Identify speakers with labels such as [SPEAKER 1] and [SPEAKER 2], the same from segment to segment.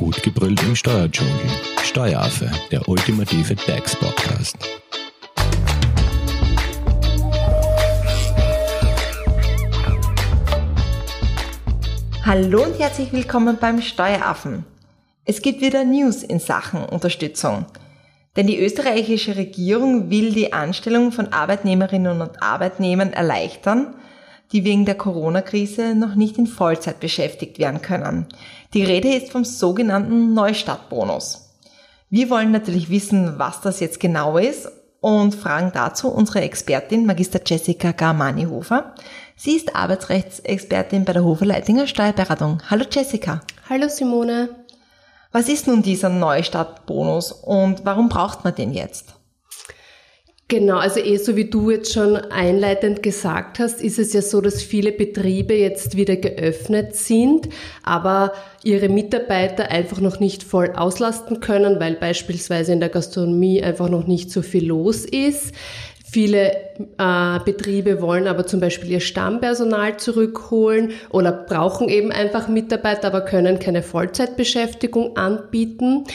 [SPEAKER 1] Gut gebrüllt im Steuerdschungel. Steueraffe, der ultimative DAX-Podcast.
[SPEAKER 2] Hallo und herzlich willkommen beim Steueraffen. Es gibt wieder News in Sachen Unterstützung. Denn die österreichische Regierung will die Anstellung von Arbeitnehmerinnen und Arbeitnehmern erleichtern, die wegen der Corona-Krise noch nicht in Vollzeit beschäftigt werden können. Die Rede ist vom sogenannten Neustartbonus. Wir wollen natürlich wissen, was das jetzt genau ist und fragen dazu unsere Expertin Magister Jessica Garmani-Hofer. Sie ist Arbeitsrechtsexpertin bei der Hofer Leitinger Steuerberatung. Hallo Jessica.
[SPEAKER 3] Hallo Simone.
[SPEAKER 2] Was ist nun dieser Neustartbonus und warum braucht man den jetzt?
[SPEAKER 3] Genau, also eh so wie du jetzt schon einleitend gesagt hast, ist es ja so, dass viele Betriebe jetzt wieder geöffnet sind, aber ihre Mitarbeiter einfach noch nicht voll auslasten können, weil beispielsweise in der Gastronomie einfach noch nicht so viel los ist. Viele äh, Betriebe wollen aber zum Beispiel ihr Stammpersonal zurückholen oder brauchen eben einfach Mitarbeiter, aber können keine Vollzeitbeschäftigung anbieten.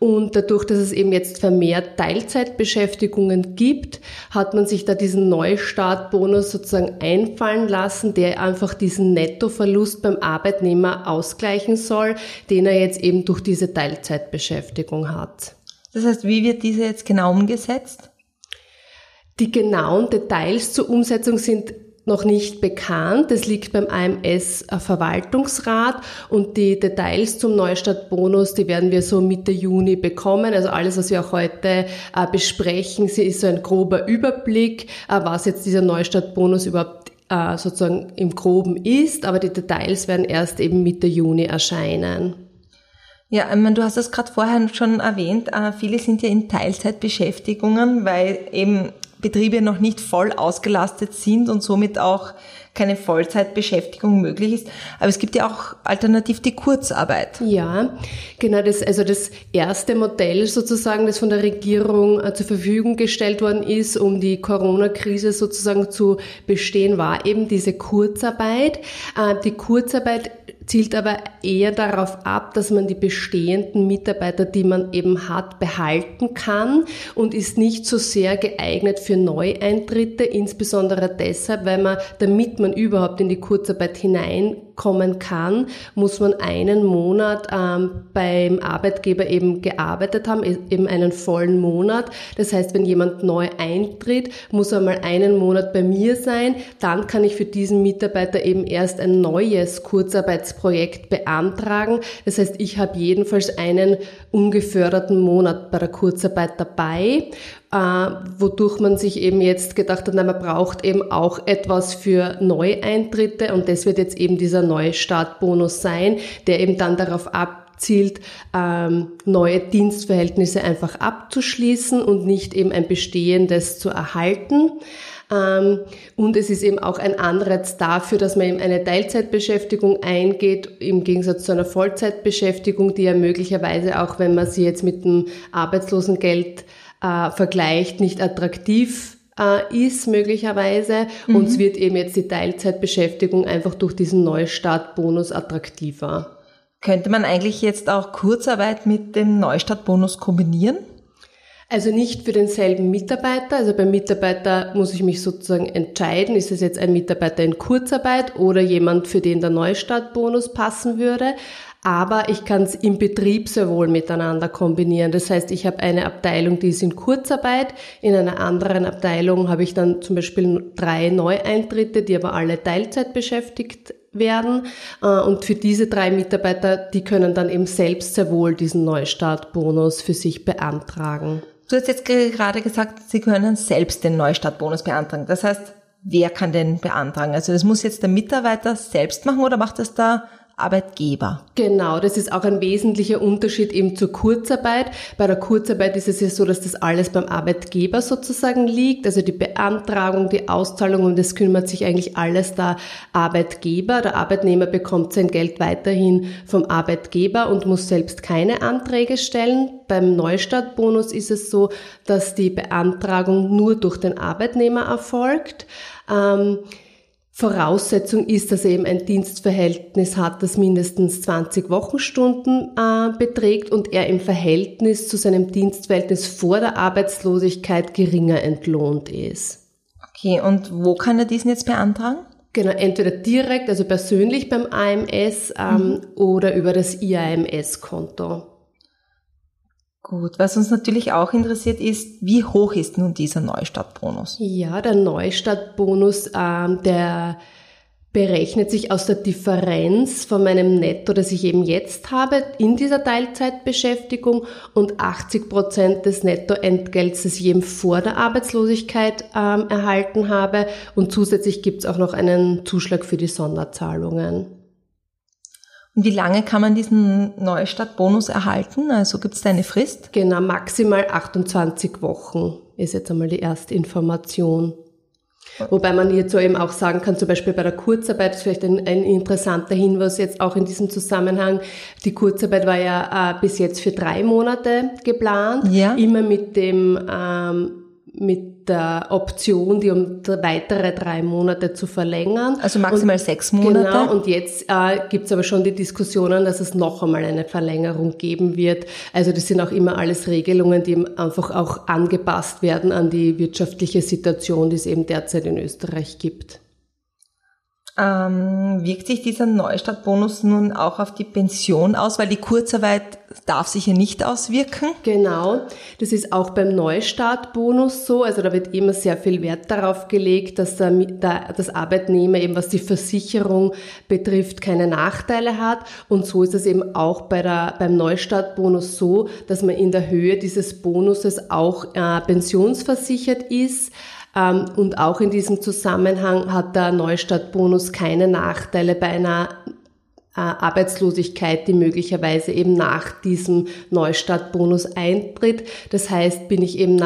[SPEAKER 3] Und dadurch, dass es eben jetzt vermehrt Teilzeitbeschäftigungen gibt, hat man sich da diesen Neustartbonus sozusagen einfallen lassen, der einfach diesen Nettoverlust beim Arbeitnehmer ausgleichen soll, den er jetzt eben durch diese Teilzeitbeschäftigung hat.
[SPEAKER 2] Das heißt, wie wird diese jetzt genau umgesetzt?
[SPEAKER 3] Die genauen Details zur Umsetzung sind noch nicht bekannt. Das liegt beim AMS Verwaltungsrat und die Details zum Neustartbonus, die werden wir so Mitte Juni bekommen. Also alles, was wir auch heute äh, besprechen, ist so ein grober Überblick, äh, was jetzt dieser Neustartbonus überhaupt äh, sozusagen im Groben ist. Aber die Details werden erst eben Mitte Juni erscheinen.
[SPEAKER 2] Ja, ich du hast es gerade vorher schon erwähnt, viele sind ja in Teilzeitbeschäftigungen, weil eben Betriebe noch nicht voll ausgelastet sind und somit auch keine Vollzeitbeschäftigung möglich ist. Aber es gibt ja auch alternativ die Kurzarbeit.
[SPEAKER 3] Ja, genau das, also das erste Modell sozusagen, das von der Regierung äh, zur Verfügung gestellt worden ist, um die Corona-Krise sozusagen zu bestehen, war eben diese Kurzarbeit. Äh, die Kurzarbeit zielt aber eher darauf ab, dass man die bestehenden Mitarbeiter, die man eben hat, behalten kann und ist nicht so sehr geeignet für Neueintritte, insbesondere deshalb, weil man, damit man überhaupt in die Kurzarbeit hineinkommen kann, muss man einen Monat ähm, beim Arbeitgeber eben gearbeitet haben, eben einen vollen Monat. Das heißt, wenn jemand neu eintritt, muss er mal einen Monat bei mir sein, dann kann ich für diesen Mitarbeiter eben erst ein neues Kurzarbeitsprogramm Projekt beantragen. Das heißt, ich habe jedenfalls einen ungeförderten Monat bei der Kurzarbeit dabei, äh, wodurch man sich eben jetzt gedacht hat, na, man braucht eben auch etwas für Neueintritte und das wird jetzt eben dieser Neustartbonus sein, der eben dann darauf abzielt, ähm, neue Dienstverhältnisse einfach abzuschließen und nicht eben ein bestehendes zu erhalten. Ähm, und es ist eben auch ein Anreiz dafür, dass man eben eine Teilzeitbeschäftigung eingeht, im Gegensatz zu einer Vollzeitbeschäftigung, die ja möglicherweise auch, wenn man sie jetzt mit dem Arbeitslosengeld äh, vergleicht, nicht attraktiv äh, ist möglicherweise. Mhm. Und es wird eben jetzt die Teilzeitbeschäftigung einfach durch diesen Neustartbonus attraktiver.
[SPEAKER 2] Könnte man eigentlich jetzt auch Kurzarbeit mit dem Neustartbonus kombinieren?
[SPEAKER 3] Also nicht für denselben Mitarbeiter. Also beim Mitarbeiter muss ich mich sozusagen entscheiden, ist es jetzt ein Mitarbeiter in Kurzarbeit oder jemand, für den der Neustartbonus passen würde. Aber ich kann es im Betrieb sehr wohl miteinander kombinieren. Das heißt, ich habe eine Abteilung, die ist in Kurzarbeit. In einer anderen Abteilung habe ich dann zum Beispiel drei Neueintritte, die aber alle Teilzeit beschäftigt werden. Äh, und für diese drei Mitarbeiter, die können dann eben selbst sehr wohl diesen Neustartbonus für sich beantragen.
[SPEAKER 2] Du hast jetzt gerade gesagt, Sie können selbst den Neustartbonus beantragen. Das heißt, wer kann den beantragen? Also das muss jetzt der Mitarbeiter selbst machen oder macht das da Arbeitgeber.
[SPEAKER 3] Genau, das ist auch ein wesentlicher Unterschied eben zur Kurzarbeit. Bei der Kurzarbeit ist es ja so, dass das alles beim Arbeitgeber sozusagen liegt, also die Beantragung, die Auszahlung und das kümmert sich eigentlich alles der Arbeitgeber. Der Arbeitnehmer bekommt sein Geld weiterhin vom Arbeitgeber und muss selbst keine Anträge stellen. Beim Neustartbonus ist es so, dass die Beantragung nur durch den Arbeitnehmer erfolgt. Ähm, Voraussetzung ist, dass er eben ein Dienstverhältnis hat, das mindestens 20 Wochenstunden äh, beträgt und er im Verhältnis zu seinem Dienstverhältnis vor der Arbeitslosigkeit geringer entlohnt ist.
[SPEAKER 2] Okay, und wo kann er diesen jetzt beantragen?
[SPEAKER 3] Genau, entweder direkt, also persönlich beim AMS ähm, mhm. oder über das IAMS-Konto.
[SPEAKER 2] Gut, was uns natürlich auch interessiert ist, wie hoch ist nun dieser Neustartbonus?
[SPEAKER 3] Ja, der Neustartbonus, ähm, der berechnet sich aus der Differenz von meinem Netto, das ich eben jetzt habe in dieser Teilzeitbeschäftigung und 80 Prozent des Nettoentgelts, das ich eben vor der Arbeitslosigkeit ähm, erhalten habe. Und zusätzlich gibt es auch noch einen Zuschlag für die Sonderzahlungen.
[SPEAKER 2] Wie lange kann man diesen Neustartbonus erhalten? Also gibt es da eine Frist?
[SPEAKER 3] Genau, maximal 28 Wochen ist jetzt einmal die erste Information. Wobei man hierzu eben auch sagen kann, zum Beispiel bei der Kurzarbeit, ist vielleicht ein, ein interessanter Hinweis jetzt auch in diesem Zusammenhang. Die Kurzarbeit war ja äh, bis jetzt für drei Monate geplant, ja. immer mit dem ähm, mit der Option, die um weitere drei Monate zu verlängern.
[SPEAKER 2] Also maximal und, sechs Monate.
[SPEAKER 3] Genau, und jetzt äh, gibt es aber schon die Diskussionen, dass es noch einmal eine Verlängerung geben wird. Also das sind auch immer alles Regelungen, die einfach auch angepasst werden an die wirtschaftliche Situation, die es eben derzeit in Österreich gibt.
[SPEAKER 2] Ähm, wirkt sich dieser Neustartbonus nun auch auf die Pension aus, weil die Kurzarbeit darf sich ja nicht auswirken?
[SPEAKER 3] Genau, das ist auch beim Neustartbonus so. Also da wird immer sehr viel Wert darauf gelegt, dass der, der, das Arbeitnehmer eben was die Versicherung betrifft keine Nachteile hat. Und so ist es eben auch bei der, beim Neustartbonus so, dass man in der Höhe dieses Bonuses auch äh, pensionsversichert ist. Ähm, und auch in diesem Zusammenhang hat der Neustartbonus keine Nachteile bei einer äh, Arbeitslosigkeit, die möglicherweise eben nach diesem Neustartbonus eintritt. Das heißt, bin ich eben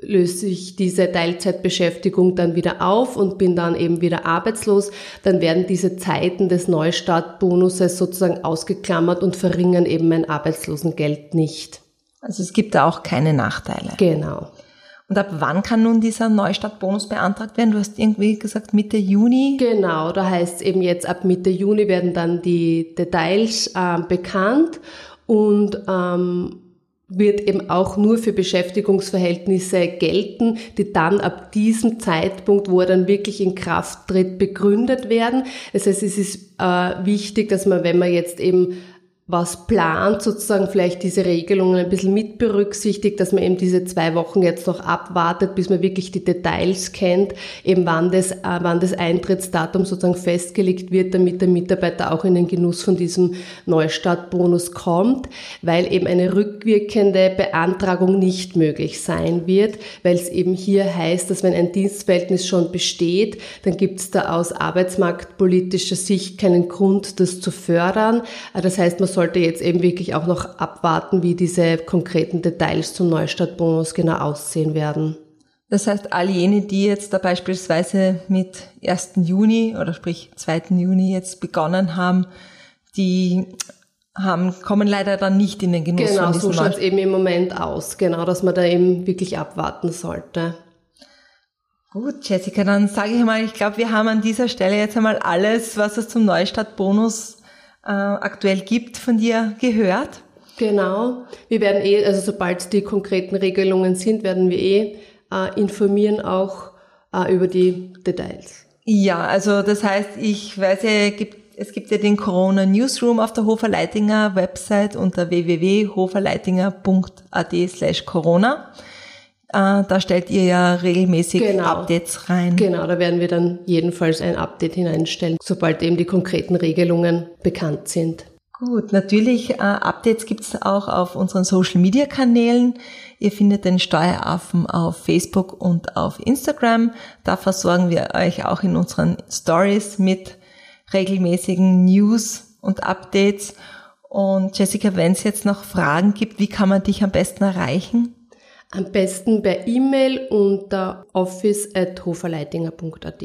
[SPEAKER 3] löse ich diese Teilzeitbeschäftigung dann wieder auf und bin dann eben wieder arbeitslos, dann werden diese Zeiten des Neustartbonuses sozusagen ausgeklammert und verringern eben mein Arbeitslosengeld nicht.
[SPEAKER 2] Also es gibt da auch keine Nachteile.
[SPEAKER 3] Genau.
[SPEAKER 2] Und ab wann kann nun dieser Neustartbonus beantragt werden? Du hast irgendwie gesagt Mitte Juni.
[SPEAKER 3] Genau, da heißt es eben jetzt ab Mitte Juni werden dann die Details äh, bekannt und ähm, wird eben auch nur für Beschäftigungsverhältnisse gelten, die dann ab diesem Zeitpunkt, wo er dann wirklich in Kraft tritt, begründet werden. Das heißt, es ist äh, wichtig, dass man, wenn man jetzt eben was plant, sozusagen vielleicht diese Regelungen ein bisschen mit berücksichtigt, dass man eben diese zwei Wochen jetzt noch abwartet, bis man wirklich die Details kennt, eben wann das, äh, wann das Eintrittsdatum sozusagen festgelegt wird, damit der Mitarbeiter auch in den Genuss von diesem Neustartbonus kommt, weil eben eine rückwirkende Beantragung nicht möglich sein wird, weil es eben hier heißt, dass wenn ein Dienstverhältnis schon besteht, dann gibt es da aus arbeitsmarktpolitischer Sicht keinen Grund, das zu fördern. Äh, das heißt, man sollte jetzt eben wirklich auch noch abwarten, wie diese konkreten Details zum Neustartbonus genau aussehen werden.
[SPEAKER 2] Das heißt, all jene, die jetzt da beispielsweise mit 1. Juni oder sprich 2. Juni jetzt begonnen haben, die haben, kommen leider dann nicht in den Genuss
[SPEAKER 3] genau,
[SPEAKER 2] von diesem
[SPEAKER 3] Genau, so schaut es eben im Moment aus. Genau, dass man da eben wirklich abwarten sollte.
[SPEAKER 2] Gut, Jessica, dann sage ich mal, ich glaube, wir haben an dieser Stelle jetzt einmal alles, was es zum Neustartbonus äh, aktuell gibt, von dir gehört?
[SPEAKER 3] Genau. Wir werden eh, also sobald die konkreten Regelungen sind, werden wir eh äh, informieren auch äh, über die Details.
[SPEAKER 2] Ja, also das heißt, ich weiß ja, gibt, es gibt ja den Corona Newsroom auf der Hofer Leitinger Website unter www.hoferleitinger.at slash Corona. Äh, da stellt ihr ja regelmäßig genau. Updates rein.
[SPEAKER 3] Genau, da werden wir dann jedenfalls ein Update hineinstellen, sobald eben die konkreten Regelungen bekannt sind.
[SPEAKER 2] Gut, natürlich, äh, Updates gibt's auch auf unseren Social-Media-Kanälen. Ihr findet den Steueraffen auf Facebook und auf Instagram. Da versorgen wir euch auch in unseren Stories mit regelmäßigen News und Updates. Und Jessica, wenn es jetzt noch Fragen gibt, wie kann man dich am besten erreichen?
[SPEAKER 3] Am besten per E-Mail unter office.hoferleitinger.at.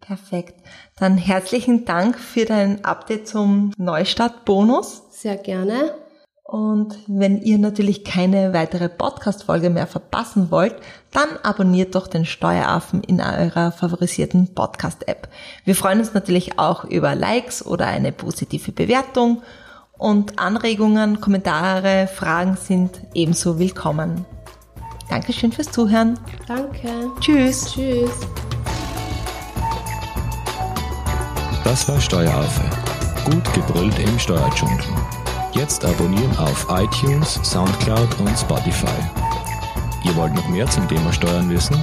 [SPEAKER 2] Perfekt. Dann herzlichen Dank für dein Update zum Neustart-Bonus.
[SPEAKER 3] Sehr gerne.
[SPEAKER 2] Und wenn ihr natürlich keine weitere Podcast-Folge mehr verpassen wollt, dann abonniert doch den Steueraffen in eurer favorisierten Podcast-App. Wir freuen uns natürlich auch über Likes oder eine positive Bewertung und Anregungen, Kommentare, Fragen sind ebenso willkommen. Dankeschön fürs Zuhören.
[SPEAKER 3] Danke.
[SPEAKER 2] Tschüss.
[SPEAKER 3] Tschüss.
[SPEAKER 1] Das war Steueraffe. Gut gebrüllt im Steuerdschungel. Jetzt abonnieren auf iTunes, Soundcloud und Spotify. Ihr wollt noch mehr zum Thema Steuern wissen?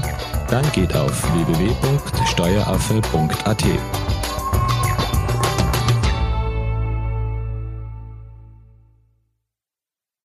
[SPEAKER 1] Dann geht auf www.steueraffe.at.